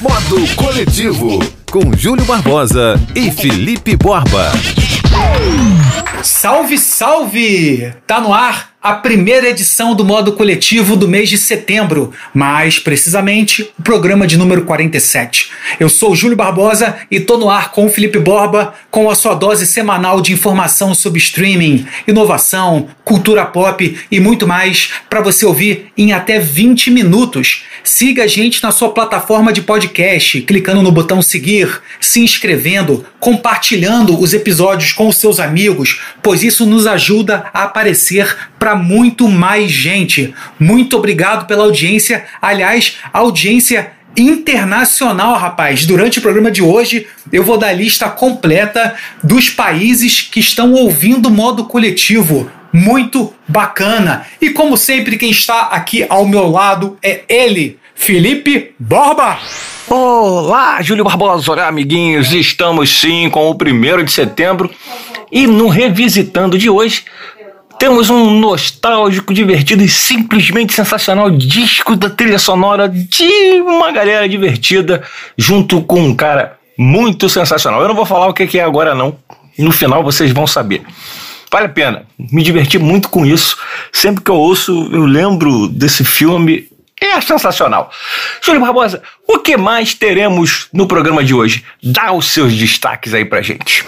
Modo Coletivo, com Júlio Barbosa e Felipe Borba. Salve, salve! Tá no ar a primeira edição do modo coletivo do mês de setembro, mais precisamente o programa de número 47. Eu sou Júlio Barbosa e tô no ar com o Felipe Borba com a sua dose semanal de informação sobre streaming, inovação, cultura pop e muito mais para você ouvir em até 20 minutos. Siga a gente na sua plataforma de podcast, clicando no botão seguir, se inscrevendo, compartilhando os episódios com os seus amigos, pois isso nos ajuda a aparecer para muito mais gente. Muito obrigado pela audiência. Aliás, audiência internacional, rapaz. Durante o programa de hoje, eu vou dar a lista completa dos países que estão ouvindo modo coletivo. Muito bacana. E como sempre, quem está aqui ao meu lado é ele, Felipe Borba. Olá, Júlio Barbosa, olá, amiguinhos. Estamos sim com o primeiro de setembro e no Revisitando de hoje temos um nostálgico, divertido e simplesmente sensacional disco da trilha sonora de uma galera divertida, junto com um cara muito sensacional. Eu não vou falar o que é agora, não. No final vocês vão saber. Vale a pena. Me diverti muito com isso. Sempre que eu ouço, eu lembro desse filme. É sensacional. Júlio Barbosa, o que mais teremos no programa de hoje? Dá os seus destaques aí pra gente.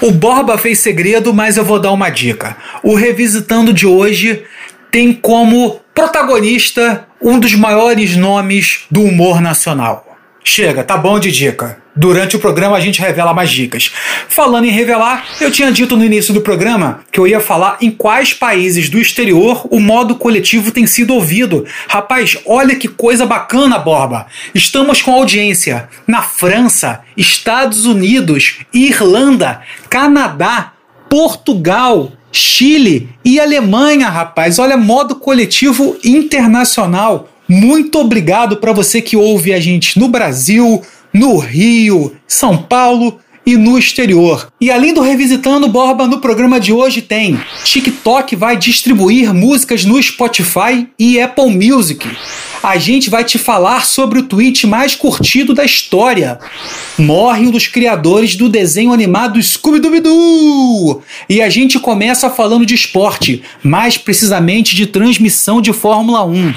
O Borba fez segredo, mas eu vou dar uma dica. O Revisitando de hoje tem como protagonista um dos maiores nomes do humor nacional. Chega, tá bom de dica. Durante o programa a gente revela mais dicas. Falando em revelar, eu tinha dito no início do programa que eu ia falar em quais países do exterior o modo coletivo tem sido ouvido. Rapaz, olha que coisa bacana, Borba. Estamos com audiência na França, Estados Unidos, Irlanda, Canadá, Portugal, Chile e Alemanha, rapaz. Olha, modo coletivo internacional. Muito obrigado para você que ouve a gente no Brasil, no Rio, São Paulo e no exterior. E além do Revisitando Borba, no programa de hoje tem TikTok vai distribuir músicas no Spotify e Apple Music. A gente vai te falar sobre o tweet mais curtido da história. Morre um dos criadores do desenho animado Scooby-Doo! E a gente começa falando de esporte, mais precisamente de transmissão de Fórmula 1.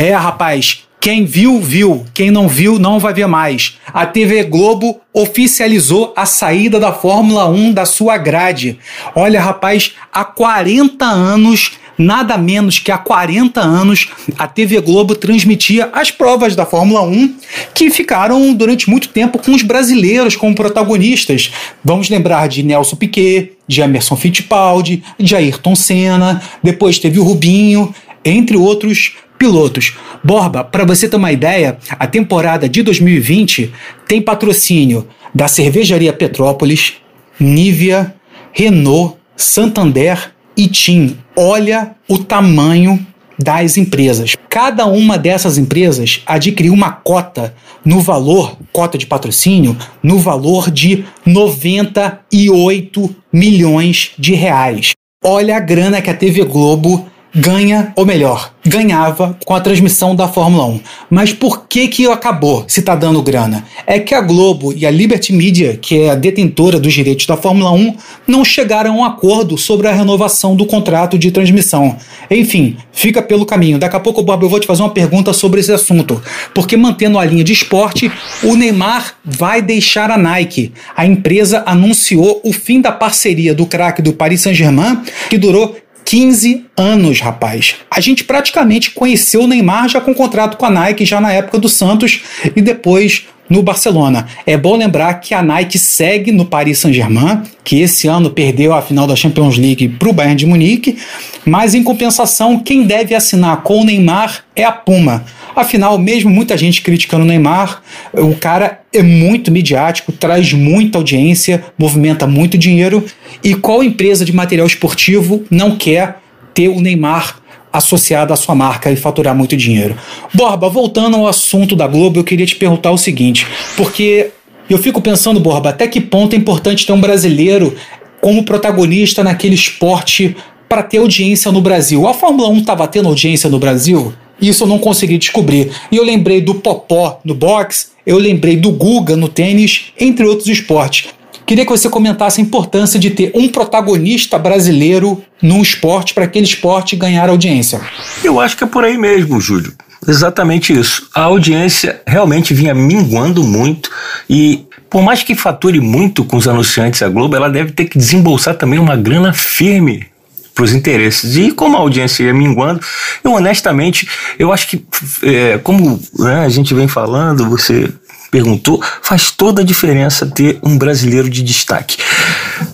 É, rapaz, quem viu, viu. Quem não viu, não vai ver mais. A TV Globo oficializou a saída da Fórmula 1 da sua grade. Olha, rapaz, há 40 anos nada menos que há 40 anos a TV Globo transmitia as provas da Fórmula 1 que ficaram durante muito tempo com os brasileiros como protagonistas. Vamos lembrar de Nelson Piquet, de Emerson Fittipaldi, de Ayrton Senna, depois teve o Rubinho, entre outros pilotos. Borba, para você ter uma ideia, a temporada de 2020 tem patrocínio da Cervejaria Petrópolis, Nivea, Renault, Santander e TIM. Olha o tamanho das empresas. Cada uma dessas empresas adquiriu uma cota no valor, cota de patrocínio, no valor de 98 milhões de reais. Olha a grana que a TV Globo ganha, ou melhor, ganhava com a transmissão da Fórmula 1. Mas por que que acabou se está dando grana? É que a Globo e a Liberty Media, que é a detentora dos direitos da Fórmula 1, não chegaram a um acordo sobre a renovação do contrato de transmissão. Enfim, fica pelo caminho. Daqui a pouco, Bob, eu vou te fazer uma pergunta sobre esse assunto. Porque mantendo a linha de esporte, o Neymar vai deixar a Nike. A empresa anunciou o fim da parceria do craque do Paris Saint-Germain, que durou 15 anos, rapaz. A gente praticamente conheceu o Neymar já com contrato com a Nike, já na época do Santos e depois no Barcelona. É bom lembrar que a Nike segue no Paris Saint-Germain, que esse ano perdeu a final da Champions League para o Bayern de Munique, mas em compensação, quem deve assinar com o Neymar é a Puma. Afinal, mesmo muita gente criticando o Neymar, o cara é muito midiático, traz muita audiência, movimenta muito dinheiro. E qual empresa de material esportivo não quer ter o Neymar associado à sua marca e faturar muito dinheiro? Borba, voltando ao assunto da Globo, eu queria te perguntar o seguinte, porque eu fico pensando, Borba, até que ponto é importante ter um brasileiro como protagonista naquele esporte para ter audiência no Brasil? A Fórmula 1 estava tendo audiência no Brasil? Isso eu não consegui descobrir. E eu lembrei do Popó no boxe, eu lembrei do Guga no tênis, entre outros esportes. Queria que você comentasse a importância de ter um protagonista brasileiro num esporte para aquele esporte ganhar audiência. Eu acho que é por aí mesmo, Júlio. Exatamente isso. A audiência realmente vinha minguando muito e por mais que fature muito com os anunciantes a Globo, ela deve ter que desembolsar também uma grana firme para os interesses. E como a audiência ia minguando, eu honestamente, eu acho que, é, como né, a gente vem falando, você perguntou, faz toda a diferença ter um brasileiro de destaque.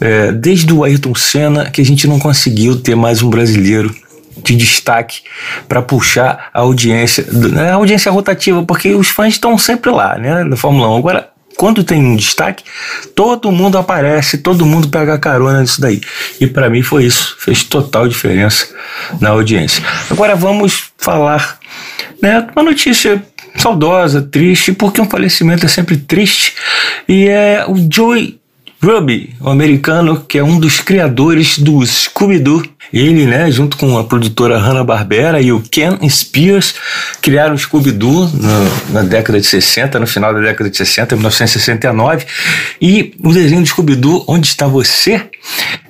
É, desde o Ayrton Senna, que a gente não conseguiu ter mais um brasileiro de destaque para puxar a audiência, né, a audiência rotativa, porque os fãs estão sempre lá, né, da Fórmula 1. Agora, quando tem um destaque, todo mundo aparece, todo mundo pega carona nisso daí. E para mim foi isso, fez total diferença na audiência. Agora vamos falar, né, uma notícia saudosa, triste, porque um falecimento é sempre triste, e é o Joey Ruby, o americano que é um dos criadores do Scooby-Doo. Ele, né, junto com a produtora Hanna-Barbera e o Ken Spears, criaram o Scooby-Doo na, na, década de 60, no final da década de 60, 1969. E o desenho do Scooby-Doo, Onde Está Você,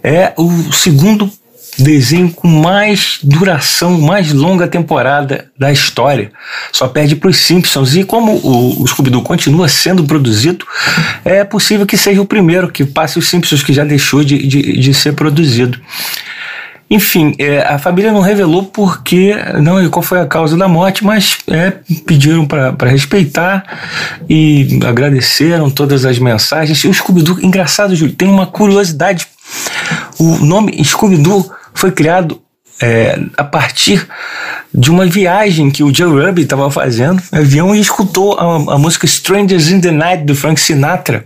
é o segundo desenho com mais duração, mais longa temporada da história. Só perde para os Simpsons. E como o, o Scooby-Doo continua sendo produzido, é possível que seja o primeiro que passe os Simpsons, que já deixou de, de, de ser produzido. Enfim, é, a família não revelou porque, não e qual foi a causa da morte, mas é, pediram para respeitar e agradeceram todas as mensagens. E o Scooby-Doo, engraçado, Júlio, tem uma curiosidade. O nome Scooby-Doo foi criado é, a partir de uma viagem que o Joe Ruby estava fazendo no avião e escutou a, a, música Strangers in the Night do Frank Sinatra.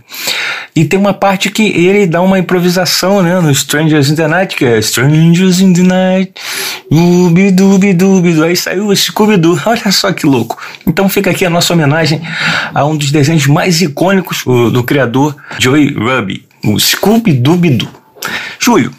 E tem uma parte que ele dá uma improvisação né, no Strangers in the Night, que é Strangers in the Night, ubidubidubidu. Aí saiu o Scooby-Doo. Olha só que louco. Então fica aqui a nossa homenagem a um dos desenhos mais icônicos do, do criador Joey Ruby, o Scooby-Doobidu. Júlio,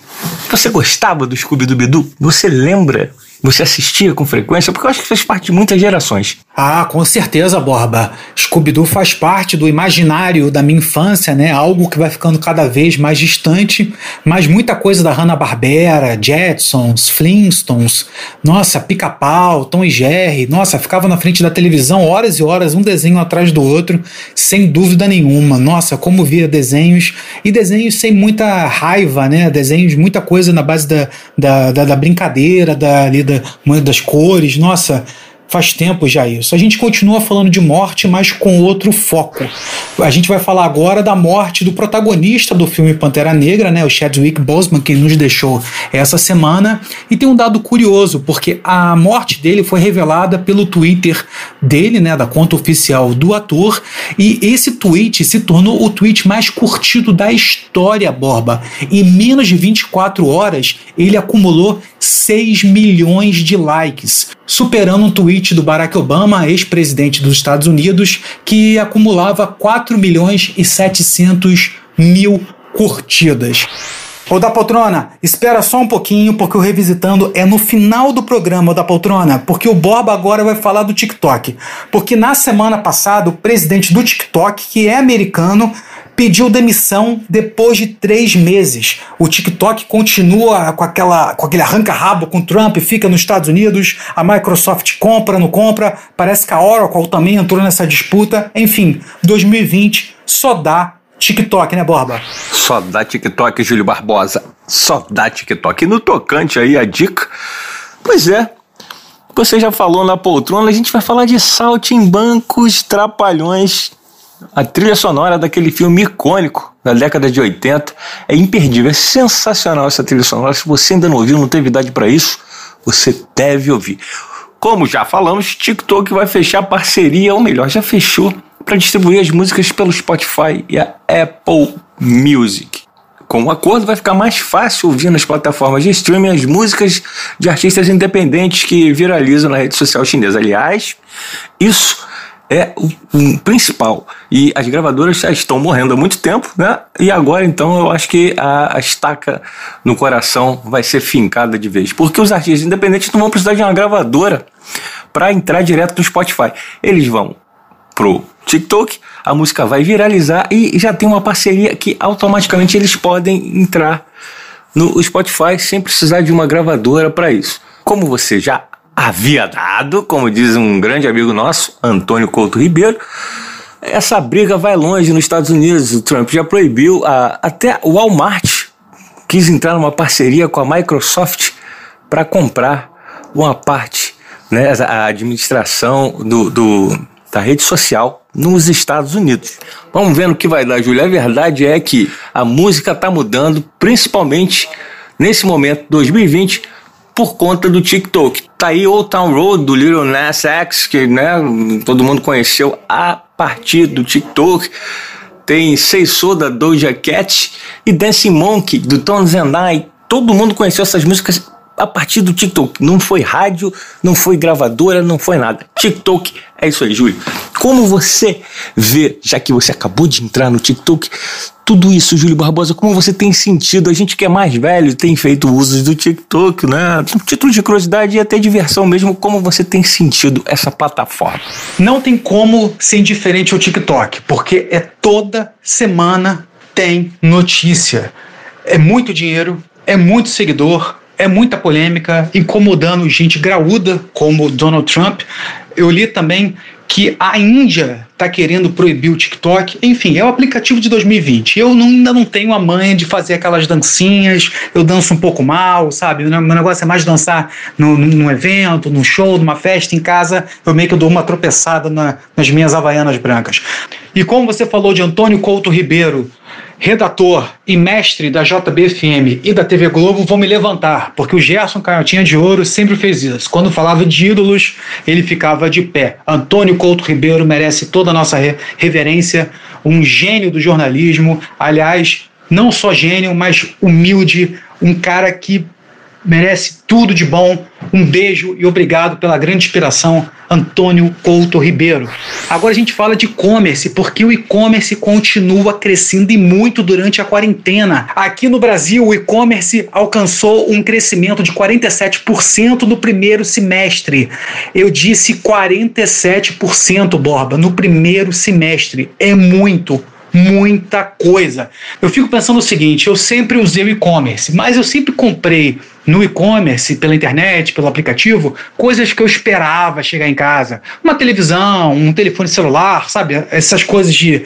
você gostava do Scooby-Doo? Você lembra você assistia com frequência? Porque eu acho que faz parte de muitas gerações. Ah, com certeza, Borba. Scooby-Doo faz parte do imaginário da minha infância, né? Algo que vai ficando cada vez mais distante, mas muita coisa da Hanna-Barbera, Jetsons, Flintstones, nossa, Pica-Pau, Tom e Jerry, nossa, ficava na frente da televisão horas e horas, um desenho atrás do outro, sem dúvida nenhuma. Nossa, como via desenhos, e desenhos sem muita raiva, né? Desenhos, muita coisa na base da, da, da, da brincadeira, da, ali, da, das cores, nossa, faz tempo já isso. A gente continua falando de morte, mas com outro foco. A gente vai falar agora da morte do protagonista do filme Pantera Negra, né, o Chadwick Boseman, que nos deixou essa semana. E tem um dado curioso, porque a morte dele foi revelada pelo Twitter dele, né, da conta oficial do ator, e esse tweet se tornou o tweet mais curtido da história, Borba. Em menos de 24 horas, ele acumulou 6 milhões de likes, superando um tweet do Barack Obama, ex-presidente dos Estados Unidos, que acumulava 4 milhões e 700 mil curtidas. Ô da poltrona, espera só um pouquinho, porque o Revisitando é no final do programa, ô da poltrona, porque o Borba agora vai falar do TikTok. Porque na semana passada, o presidente do TikTok, que é americano, pediu demissão depois de três meses. O TikTok continua com, aquela, com aquele arranca-rabo com Trump, fica nos Estados Unidos, a Microsoft compra, não compra, parece que a Oracle também entrou nessa disputa. Enfim, 2020 só dá TikTok, né, Borba? Só dá TikTok, Júlio Barbosa. Só dá TikTok. E no tocante aí a dica, pois é, você já falou na poltrona, a gente vai falar de saltimbancos, trapalhões a trilha sonora daquele filme icônico da década de 80 é imperdível, é sensacional essa trilha sonora. Se você ainda não ouviu, não teve idade para isso, você deve ouvir. Como já falamos, TikTok vai fechar parceria, ou melhor, já fechou para distribuir as músicas pelo Spotify e a Apple Music. Com o acordo, vai ficar mais fácil ouvir nas plataformas de streaming as músicas de artistas independentes que viralizam na rede social chinesa. Aliás, isso é o, principal. E as gravadoras já estão morrendo há muito tempo, né? E agora, então, eu acho que a, a estaca no coração vai ser fincada de vez. Porque os artistas independentes não vão precisar de uma gravadora para entrar direto no Spotify. Eles vão pro TikTok, a música vai viralizar e já tem uma parceria que automaticamente eles podem entrar no Spotify sem precisar de uma gravadora para isso. Como você já havia dado, como diz um grande amigo nosso, Antônio Couto Ribeiro, essa briga vai longe nos Estados Unidos. O Trump já proibiu, a, até o Walmart quis entrar numa parceria com a Microsoft para comprar uma parte, né, a administração do, do, da rede social nos Estados Unidos. Vamos ver no que vai dar, Júlia. A verdade é que a música está mudando, principalmente nesse momento, 2020 por conta do TikTok. Tá aí Old Town Road do Little Nas X, que né, todo mundo conheceu a partir do TikTok. Tem Sei So da Doja Cat e Dancing Monkey do Tom Zendai. Todo mundo conheceu essas músicas a partir do TikTok. Não foi rádio, não foi gravadora, não foi nada. TikTok é isso aí, Júlio. Como você vê, já que você acabou de entrar no TikTok, tudo isso, Júlio Barbosa, como você tem sentido? A gente que é mais velho tem feito uso do TikTok, né? Título de curiosidade e até diversão mesmo, como você tem sentido essa plataforma? Não tem como ser indiferente ao TikTok, porque é toda semana tem notícia. É muito dinheiro, é muito seguidor, é muita polêmica, incomodando gente graúda como Donald Trump. Eu li também que a Índia está querendo proibir o TikTok. Enfim, é o aplicativo de 2020. Eu não, ainda não tenho a manha de fazer aquelas dancinhas, eu danço um pouco mal, sabe? Meu negócio é mais dançar no, num evento, num show, numa festa, em casa. Eu meio que dou uma tropeçada na, nas minhas havaianas brancas. E como você falou de Antônio Couto Ribeiro, redator e mestre da JBFM e da TV Globo, vão me levantar, porque o Gerson Canhotinha de Ouro sempre fez isso. Quando falava de ídolos, ele ficava de pé. Antônio Couto Ribeiro merece toda a nossa reverência, um gênio do jornalismo, aliás, não só gênio, mas humilde, um cara que merece tudo de bom. Um beijo e obrigado pela grande inspiração, Antônio Couto Ribeiro. Agora a gente fala de e-commerce, porque o e-commerce continua crescendo e muito durante a quarentena. Aqui no Brasil, o e-commerce alcançou um crescimento de 47% no primeiro semestre. Eu disse 47%, Borba, no primeiro semestre. É muito muita coisa. Eu fico pensando o seguinte: eu sempre usei o e-commerce, mas eu sempre comprei no e-commerce, pela internet, pelo aplicativo, coisas que eu esperava chegar em casa. Uma televisão, um telefone celular, sabe? Essas coisas de.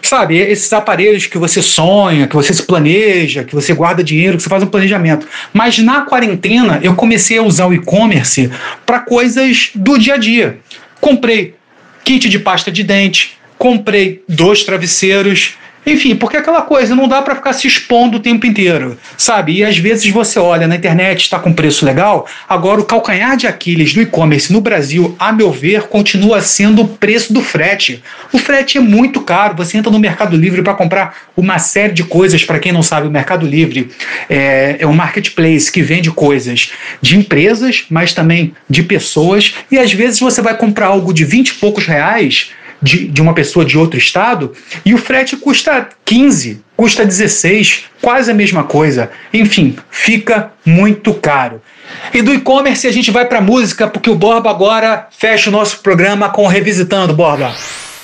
Sabe, esses aparelhos que você sonha, que você se planeja, que você guarda dinheiro, que você faz um planejamento. Mas na quarentena eu comecei a usar o e-commerce para coisas do dia a dia. Comprei kit de pasta de dente, comprei dois travesseiros. Enfim, porque aquela coisa não dá para ficar se expondo o tempo inteiro, sabe? E às vezes você olha na internet, está com preço legal. Agora, o calcanhar de Aquiles do e-commerce no Brasil, a meu ver, continua sendo o preço do frete. O frete é muito caro. Você entra no Mercado Livre para comprar uma série de coisas. Para quem não sabe, o Mercado Livre é, é um marketplace que vende coisas de empresas, mas também de pessoas. E às vezes você vai comprar algo de 20 e poucos reais de, de uma pessoa de outro estado e o frete custa 15, custa 16, quase a mesma coisa. Enfim, fica muito caro. E do e-commerce a gente vai para música, porque o Borba agora fecha o nosso programa com Revisitando, Borba.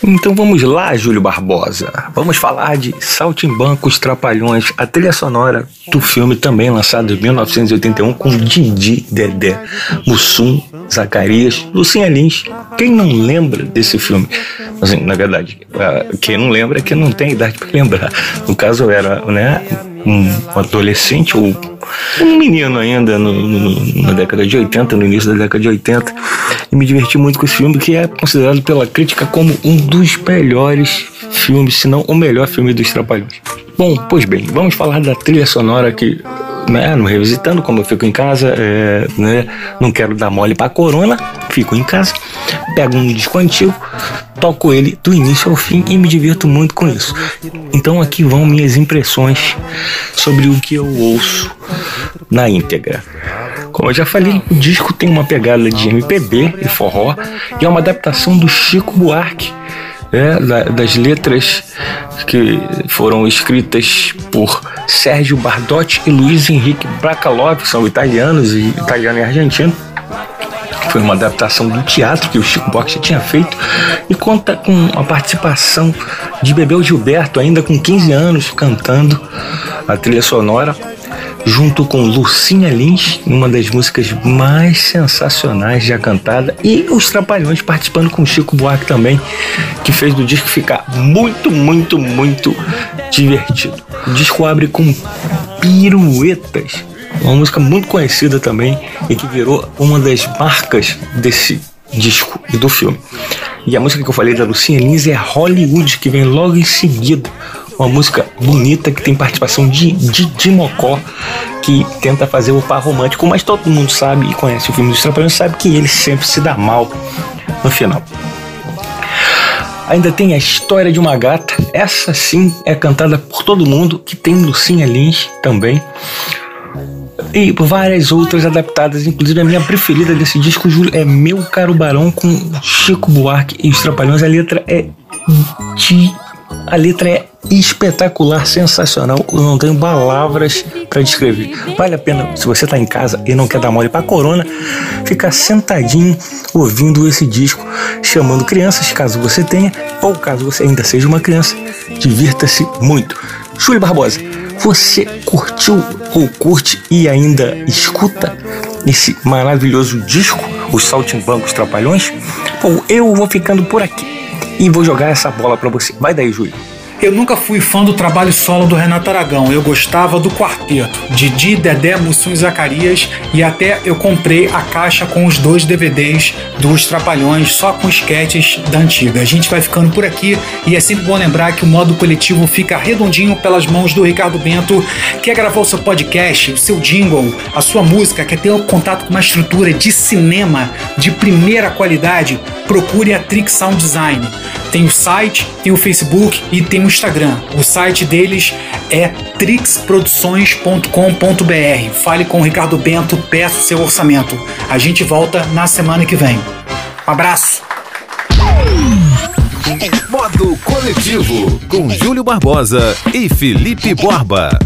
Então vamos lá, Júlio Barbosa. Vamos falar de Saltimbancos Trapalhões, a trilha sonora do filme também lançado em 1981 com Didi, Dedé, Mussum, Zacarias, Lucinha Lins. Quem não lembra desse filme? Assim, na verdade, quem não lembra é que não tem idade para lembrar. No caso, eu era né, um adolescente ou um menino ainda no, no, na década de 80, no início da década de 80, e me diverti muito com esse filme, que é considerado pela crítica como um dos melhores filmes, se não o melhor filme dos Trapalhões. Bom, pois bem, vamos falar da trilha sonora que né, Revisitando, como eu fico em casa, é, né, não quero dar mole pra corona, fico em casa, pego um disco antigo, toco ele do início ao fim e me divirto muito com isso. Então aqui vão minhas impressões sobre o que eu ouço na íntegra. Como eu já falei, o disco tem uma pegada de MPB e forró e é uma adaptação do Chico Buarque né, das letras que foram escritas por Sérgio Bardotti e Luiz Henrique Bracalov, que são italianos e italiano e argentino. Foi uma adaptação do teatro que o Chico Buarque já tinha feito e conta com a participação de Bebel Gilberto, ainda com 15 anos, cantando a trilha sonora junto com Lucinha Lins, uma das músicas mais sensacionais já cantada, e os Trapalhões participando com Chico Buarque também, que fez do disco ficar muito, muito, muito divertido. O disco abre com Piruetas, uma música muito conhecida também e que virou uma das marcas desse disco e do filme. E a música que eu falei da Lucinha Lins é Hollywood, que vem logo em seguida uma música bonita que tem participação de Didi Mocó, que tenta fazer o par romântico, mas todo mundo sabe e conhece o filme dos Trapalhões, sabe que ele sempre se dá mal no final. Ainda tem a história de uma gata, essa sim é cantada por todo mundo, que tem Lucinha Lins também. E várias outras adaptadas, inclusive a minha preferida desse disco, Júlio, é Meu Caro Barão com Chico Buarque e os Trapalhões. A letra é de a letra é espetacular, sensacional. Eu não tenho palavras para descrever. Vale a pena, se você está em casa e não quer dar mole para corona, ficar sentadinho ouvindo esse disco, chamando crianças, caso você tenha, ou caso você ainda seja uma criança, divirta-se muito. Júlio Barbosa, você curtiu ou curte e ainda escuta esse maravilhoso disco, Os Saltimbancos Trapalhões? Bom, eu vou ficando por aqui e vou jogar essa bola para você. Vai daí, Júlio. Eu nunca fui fã do trabalho solo do Renato Aragão, eu gostava do quarteto, Didi, Dedé, Mussum e Zacarias, e até eu comprei a caixa com os dois DVDs dos Trapalhões, só com sketches da antiga. A gente vai ficando por aqui e é sempre bom lembrar que o modo coletivo fica redondinho pelas mãos do Ricardo Bento. Quer gravar o seu podcast, o seu jingle, a sua música, quer ter um contato com uma estrutura de cinema de primeira qualidade? Procure a Trick Sound Design. Tem o site, tem o Facebook e tem o Instagram. O site deles é trixproduções.com.br. Fale com o Ricardo Bento, peça o seu orçamento. A gente volta na semana que vem. Um abraço! Modo Coletivo, com Júlio Barbosa e Felipe Borba.